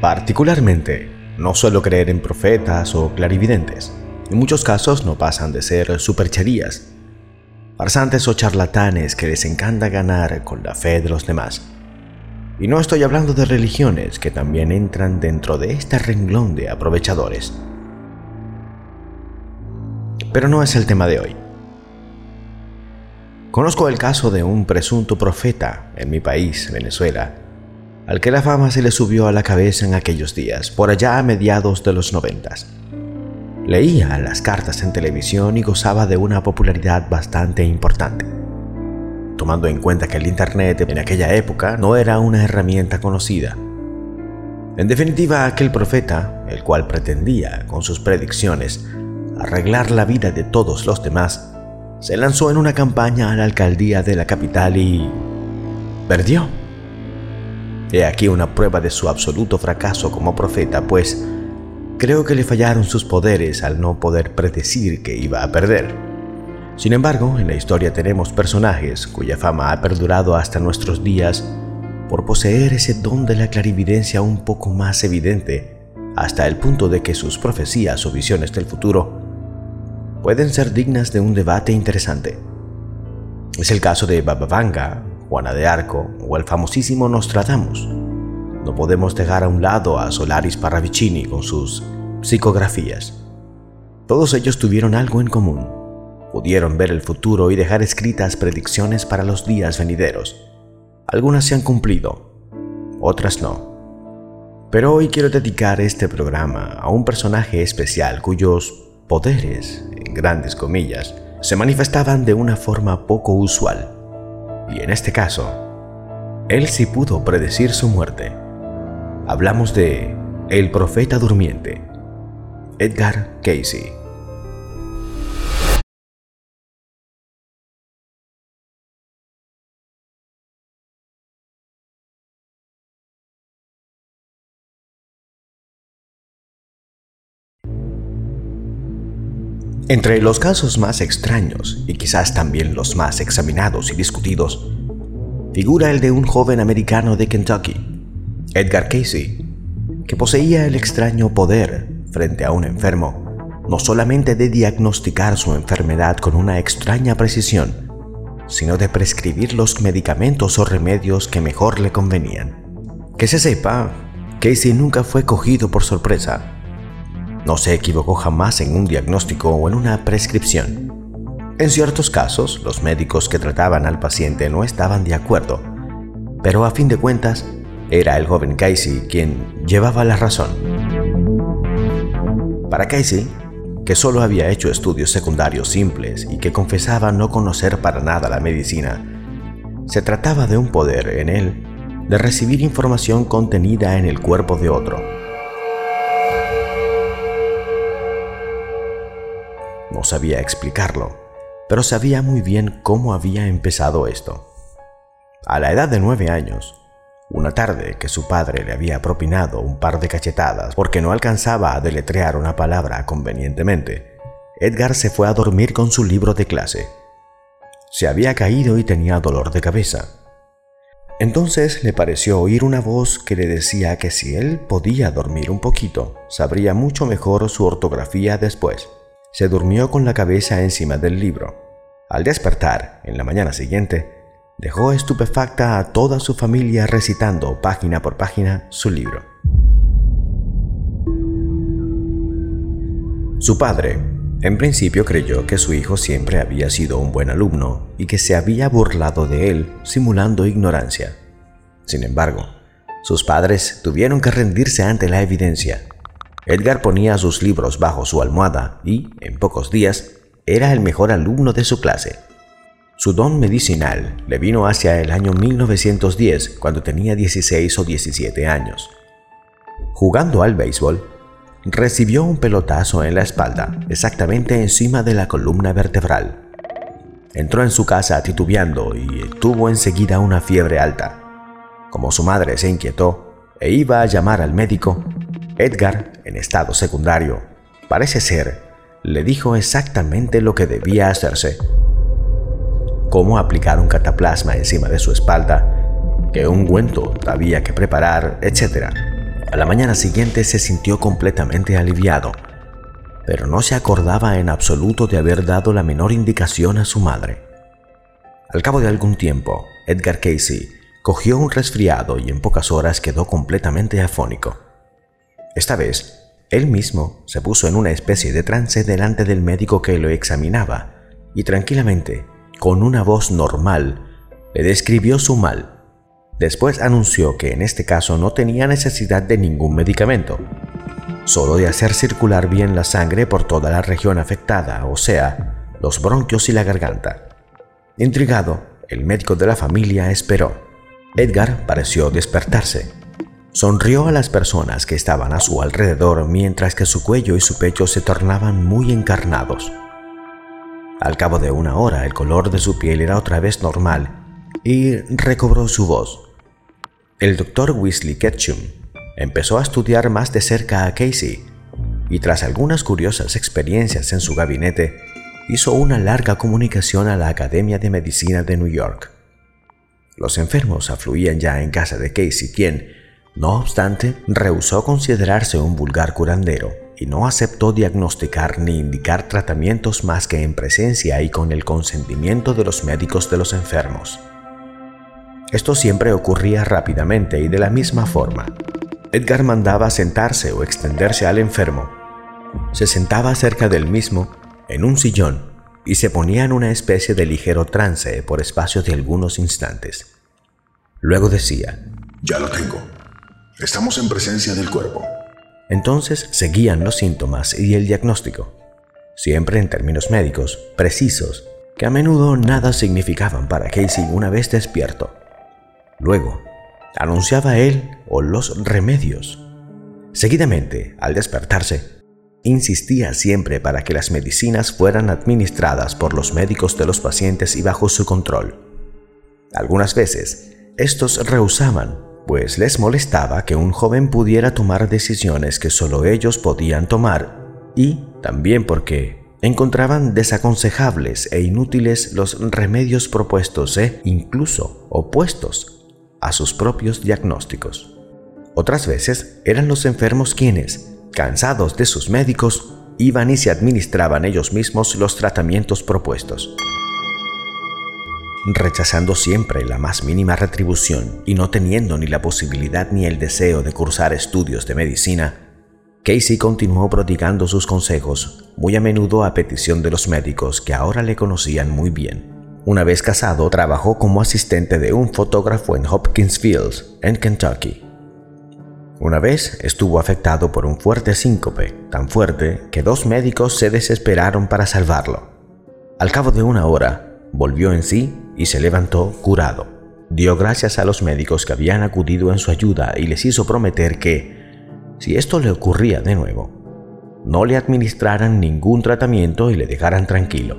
Particularmente, no suelo creer en profetas o clarividentes. En muchos casos no pasan de ser supercherías, farsantes o charlatanes que les encanta ganar con la fe de los demás. Y no estoy hablando de religiones que también entran dentro de este renglón de aprovechadores. Pero no es el tema de hoy. Conozco el caso de un presunto profeta en mi país, Venezuela, al que la fama se le subió a la cabeza en aquellos días, por allá a mediados de los noventas. Leía las cartas en televisión y gozaba de una popularidad bastante importante, tomando en cuenta que el Internet en aquella época no era una herramienta conocida. En definitiva, aquel profeta, el cual pretendía, con sus predicciones, arreglar la vida de todos los demás, se lanzó en una campaña a la alcaldía de la capital y... perdió. He aquí una prueba de su absoluto fracaso como profeta, pues Creo que le fallaron sus poderes al no poder predecir que iba a perder. Sin embargo, en la historia tenemos personajes cuya fama ha perdurado hasta nuestros días por poseer ese don de la clarividencia un poco más evidente, hasta el punto de que sus profecías o visiones del futuro pueden ser dignas de un debate interesante. Es el caso de Baba Vanga, Juana de Arco o el famosísimo Nostradamus. No podemos dejar a un lado a Solaris Parravicini con sus psicografías. Todos ellos tuvieron algo en común. Pudieron ver el futuro y dejar escritas predicciones para los días venideros. Algunas se han cumplido, otras no. Pero hoy quiero dedicar este programa a un personaje especial cuyos poderes, en grandes comillas, se manifestaban de una forma poco usual. Y en este caso, él sí pudo predecir su muerte. Hablamos de El Profeta Durmiente, Edgar Casey. Entre los casos más extraños y quizás también los más examinados y discutidos, figura el de un joven americano de Kentucky, Edgar Casey, que poseía el extraño poder frente a un enfermo, no solamente de diagnosticar su enfermedad con una extraña precisión, sino de prescribir los medicamentos o remedios que mejor le convenían. Que se sepa, Casey nunca fue cogido por sorpresa. No se equivocó jamás en un diagnóstico o en una prescripción. En ciertos casos, los médicos que trataban al paciente no estaban de acuerdo, pero a fin de cuentas, era el joven Casey quien llevaba la razón. Para Casey, que solo había hecho estudios secundarios simples y que confesaba no conocer para nada la medicina, se trataba de un poder en él de recibir información contenida en el cuerpo de otro. No sabía explicarlo, pero sabía muy bien cómo había empezado esto. A la edad de nueve años, una tarde que su padre le había propinado un par de cachetadas porque no alcanzaba a deletrear una palabra convenientemente, Edgar se fue a dormir con su libro de clase. Se había caído y tenía dolor de cabeza. Entonces le pareció oír una voz que le decía que si él podía dormir un poquito, sabría mucho mejor su ortografía después. Se durmió con la cabeza encima del libro. Al despertar, en la mañana siguiente, dejó estupefacta a toda su familia recitando página por página su libro. Su padre, en principio creyó que su hijo siempre había sido un buen alumno y que se había burlado de él simulando ignorancia. Sin embargo, sus padres tuvieron que rendirse ante la evidencia. Edgar ponía sus libros bajo su almohada y, en pocos días, era el mejor alumno de su clase. Su don medicinal le vino hacia el año 1910, cuando tenía 16 o 17 años. Jugando al béisbol, recibió un pelotazo en la espalda, exactamente encima de la columna vertebral. Entró en su casa titubeando y tuvo enseguida una fiebre alta. Como su madre se inquietó e iba a llamar al médico, Edgar, en estado secundario, parece ser, le dijo exactamente lo que debía hacerse cómo aplicar un cataplasma encima de su espalda, qué ungüento había que preparar, etc. A la mañana siguiente se sintió completamente aliviado, pero no se acordaba en absoluto de haber dado la menor indicación a su madre. Al cabo de algún tiempo, Edgar Casey cogió un resfriado y en pocas horas quedó completamente afónico. Esta vez, él mismo se puso en una especie de trance delante del médico que lo examinaba y tranquilamente, con una voz normal, le describió su mal. Después anunció que en este caso no tenía necesidad de ningún medicamento, solo de hacer circular bien la sangre por toda la región afectada, o sea, los bronquios y la garganta. Intrigado, el médico de la familia esperó. Edgar pareció despertarse. Sonrió a las personas que estaban a su alrededor mientras que su cuello y su pecho se tornaban muy encarnados. Al cabo de una hora el color de su piel era otra vez normal y recobró su voz. El doctor Weasley Ketchum empezó a estudiar más de cerca a Casey y tras algunas curiosas experiencias en su gabinete, hizo una larga comunicación a la Academia de Medicina de New York. Los enfermos afluían ya en casa de Casey, quien, no obstante, rehusó considerarse un vulgar curandero y no aceptó diagnosticar ni indicar tratamientos más que en presencia y con el consentimiento de los médicos de los enfermos. Esto siempre ocurría rápidamente y de la misma forma. Edgar mandaba sentarse o extenderse al enfermo. Se sentaba cerca del mismo, en un sillón, y se ponía en una especie de ligero trance por espacio de algunos instantes. Luego decía, Ya lo tengo. Estamos en presencia del cuerpo. Entonces seguían los síntomas y el diagnóstico, siempre en términos médicos, precisos, que a menudo nada significaban para Casey una vez despierto. Luego, anunciaba él o los remedios. Seguidamente, al despertarse, insistía siempre para que las medicinas fueran administradas por los médicos de los pacientes y bajo su control. Algunas veces, estos rehusaban, pues les molestaba que un joven pudiera tomar decisiones que solo ellos podían tomar, y también porque encontraban desaconsejables e inútiles los remedios propuestos e incluso opuestos a sus propios diagnósticos. Otras veces eran los enfermos quienes, Cansados de sus médicos, iban y se administraban ellos mismos los tratamientos propuestos. Rechazando siempre la más mínima retribución y no teniendo ni la posibilidad ni el deseo de cursar estudios de medicina, Casey continuó prodigando sus consejos, muy a menudo a petición de los médicos que ahora le conocían muy bien. Una vez casado, trabajó como asistente de un fotógrafo en Hopkins Fields, en Kentucky. Una vez estuvo afectado por un fuerte síncope, tan fuerte que dos médicos se desesperaron para salvarlo. Al cabo de una hora, volvió en sí y se levantó curado. Dio gracias a los médicos que habían acudido en su ayuda y les hizo prometer que, si esto le ocurría de nuevo, no le administraran ningún tratamiento y le dejaran tranquilo.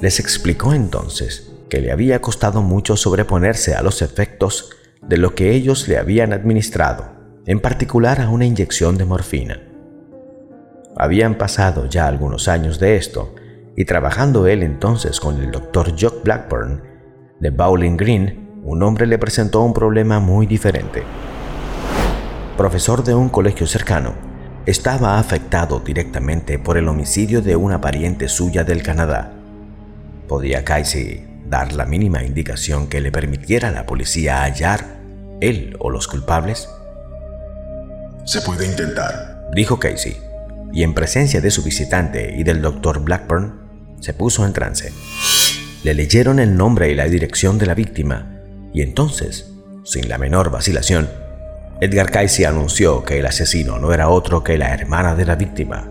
Les explicó entonces que le había costado mucho sobreponerse a los efectos de lo que ellos le habían administrado en particular a una inyección de morfina. Habían pasado ya algunos años de esto, y trabajando él entonces con el doctor Jock Blackburn de Bowling Green, un hombre le presentó un problema muy diferente. Profesor de un colegio cercano, estaba afectado directamente por el homicidio de una pariente suya del Canadá. ¿Podía Casey dar la mínima indicación que le permitiera a la policía hallar él o los culpables? Se puede intentar, dijo Casey, y en presencia de su visitante y del doctor Blackburn, se puso en trance. Le leyeron el nombre y la dirección de la víctima, y entonces, sin la menor vacilación, Edgar Casey anunció que el asesino no era otro que la hermana de la víctima.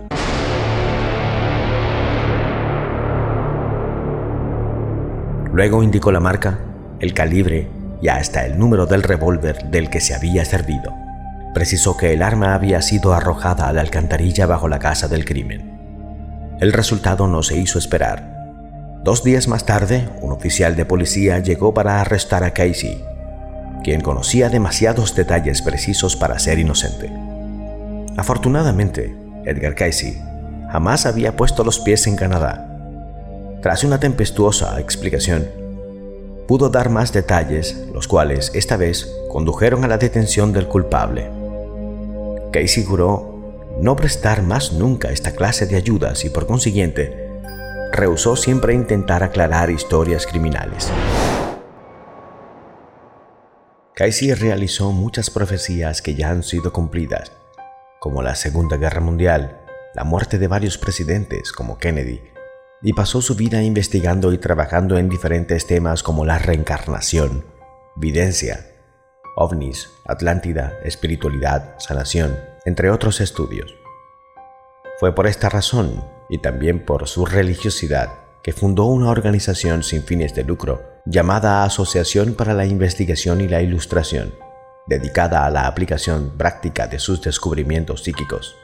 Luego indicó la marca, el calibre y hasta el número del revólver del que se había servido precisó que el arma había sido arrojada a la alcantarilla bajo la casa del crimen. El resultado no se hizo esperar. Dos días más tarde, un oficial de policía llegó para arrestar a Casey, quien conocía demasiados detalles precisos para ser inocente. Afortunadamente, Edgar Casey jamás había puesto los pies en Canadá. Tras una tempestuosa explicación, pudo dar más detalles, los cuales esta vez condujeron a la detención del culpable. Casey juró no prestar más nunca esta clase de ayudas y por consiguiente rehusó siempre intentar aclarar historias criminales. Casey realizó muchas profecías que ya han sido cumplidas, como la Segunda Guerra Mundial, la muerte de varios presidentes como Kennedy, y pasó su vida investigando y trabajando en diferentes temas como la reencarnación, videncia, ovnis, Atlántida, espiritualidad, sanación, entre otros estudios. Fue por esta razón, y también por su religiosidad, que fundó una organización sin fines de lucro llamada Asociación para la Investigación y la Ilustración, dedicada a la aplicación práctica de sus descubrimientos psíquicos.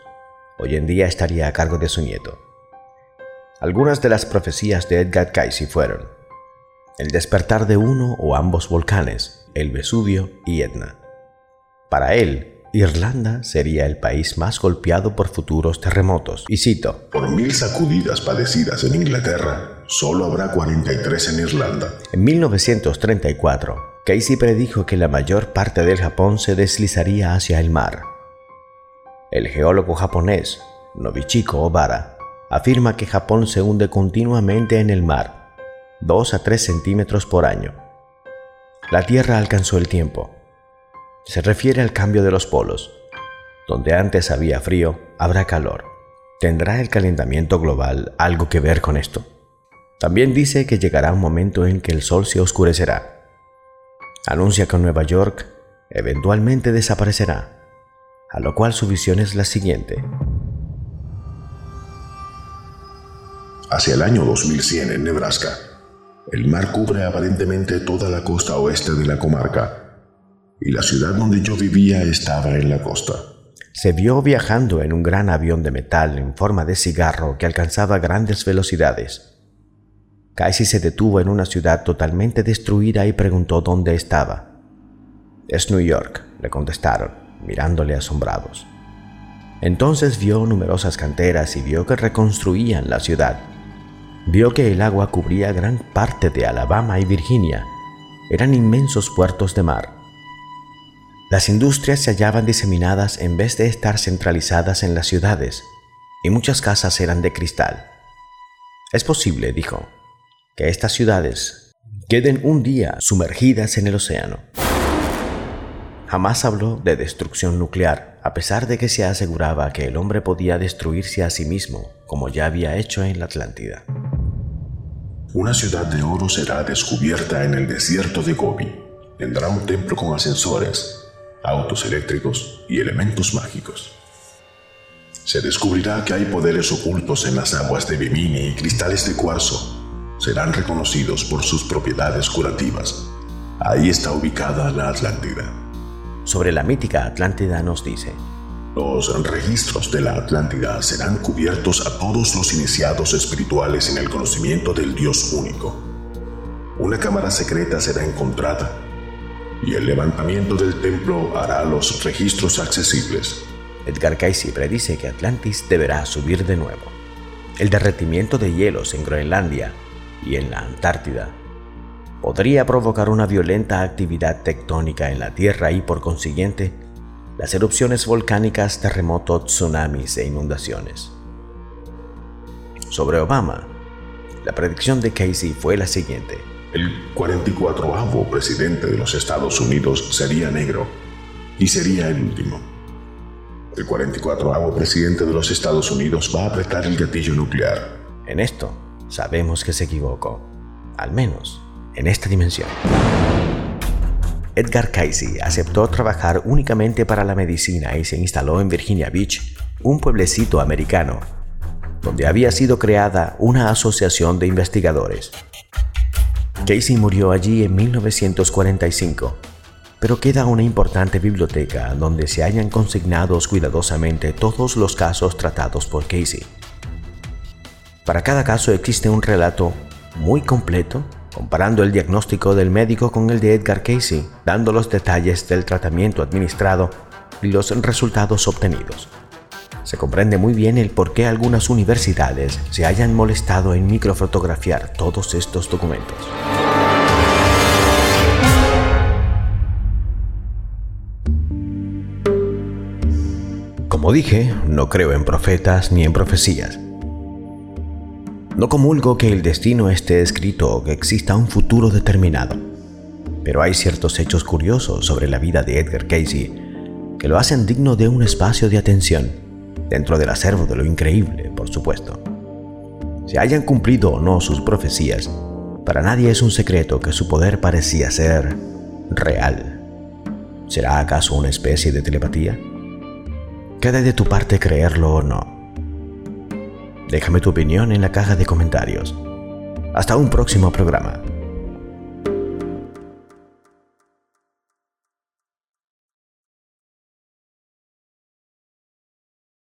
Hoy en día estaría a cargo de su nieto. Algunas de las profecías de Edgar Cayce fueron el despertar de uno o ambos volcanes, el Vesubio y Etna. Para él, Irlanda sería el país más golpeado por futuros terremotos. Y cito, Por mil sacudidas padecidas en Inglaterra, solo habrá 43 en Irlanda. En 1934, Casey predijo que la mayor parte del Japón se deslizaría hacia el mar. El geólogo japonés Nobuchiko Obara afirma que Japón se hunde continuamente en el mar, 2 a 3 centímetros por año. La Tierra alcanzó el tiempo se refiere al cambio de los polos. Donde antes había frío, habrá calor. ¿Tendrá el calentamiento global algo que ver con esto? También dice que llegará un momento en que el sol se oscurecerá. Anuncia que Nueva York eventualmente desaparecerá, a lo cual su visión es la siguiente. Hacia el año 2100 en Nebraska, el mar cubre aparentemente toda la costa oeste de la comarca y la ciudad donde yo vivía estaba en la costa. Se vio viajando en un gran avión de metal en forma de cigarro que alcanzaba grandes velocidades. Casey se detuvo en una ciudad totalmente destruida y preguntó dónde estaba. Es New York, le contestaron, mirándole asombrados. Entonces vio numerosas canteras y vio que reconstruían la ciudad. Vio que el agua cubría gran parte de Alabama y Virginia. Eran inmensos puertos de mar. Las industrias se hallaban diseminadas en vez de estar centralizadas en las ciudades, y muchas casas eran de cristal. Es posible, dijo, que estas ciudades queden un día sumergidas en el océano. Jamás habló de destrucción nuclear, a pesar de que se aseguraba que el hombre podía destruirse a sí mismo, como ya había hecho en la Atlántida. Una ciudad de oro será descubierta en el desierto de Gobi. Tendrá un templo con ascensores, autos eléctricos y elementos mágicos. Se descubrirá que hay poderes ocultos en las aguas de Bimini y cristales de cuarzo. Serán reconocidos por sus propiedades curativas. Ahí está ubicada la Atlántida. Sobre la mítica Atlántida nos dice, los registros de la Atlántida serán cubiertos a todos los iniciados espirituales en el conocimiento del Dios único. Una cámara secreta será encontrada y el levantamiento del templo hará los registros accesibles. Edgar Cayce predice que Atlantis deberá subir de nuevo. El derretimiento de hielos en Groenlandia y en la Antártida podría provocar una violenta actividad tectónica en la Tierra y por consiguiente las erupciones volcánicas, terremotos, tsunamis e inundaciones. Sobre Obama, la predicción de Casey fue la siguiente. El 44avo presidente de los Estados Unidos sería negro y sería el último. El 44avo presidente de los Estados Unidos va a apretar el gatillo nuclear. En esto sabemos que se equivocó, al menos en esta dimensión. Edgar Cayce aceptó trabajar únicamente para la medicina y se instaló en Virginia Beach, un pueblecito americano, donde había sido creada una asociación de investigadores. Casey murió allí en 1945, pero queda una importante biblioteca donde se hayan consignados cuidadosamente todos los casos tratados por Casey. Para cada caso existe un relato muy completo comparando el diagnóstico del médico con el de Edgar Casey, dando los detalles del tratamiento administrado y los resultados obtenidos. Se comprende muy bien el por qué algunas universidades se hayan molestado en microfotografiar todos estos documentos. Como dije, no creo en profetas ni en profecías. No comulgo que el destino esté escrito o que exista un futuro determinado, pero hay ciertos hechos curiosos sobre la vida de Edgar Casey que lo hacen digno de un espacio de atención, dentro del acervo de lo increíble, por supuesto. Si hayan cumplido o no sus profecías, para nadie es un secreto que su poder parecía ser real. ¿Será acaso una especie de telepatía? Queda de tu parte creerlo o no. Déjame tu opinión en la caja de comentarios. Hasta un próximo programa.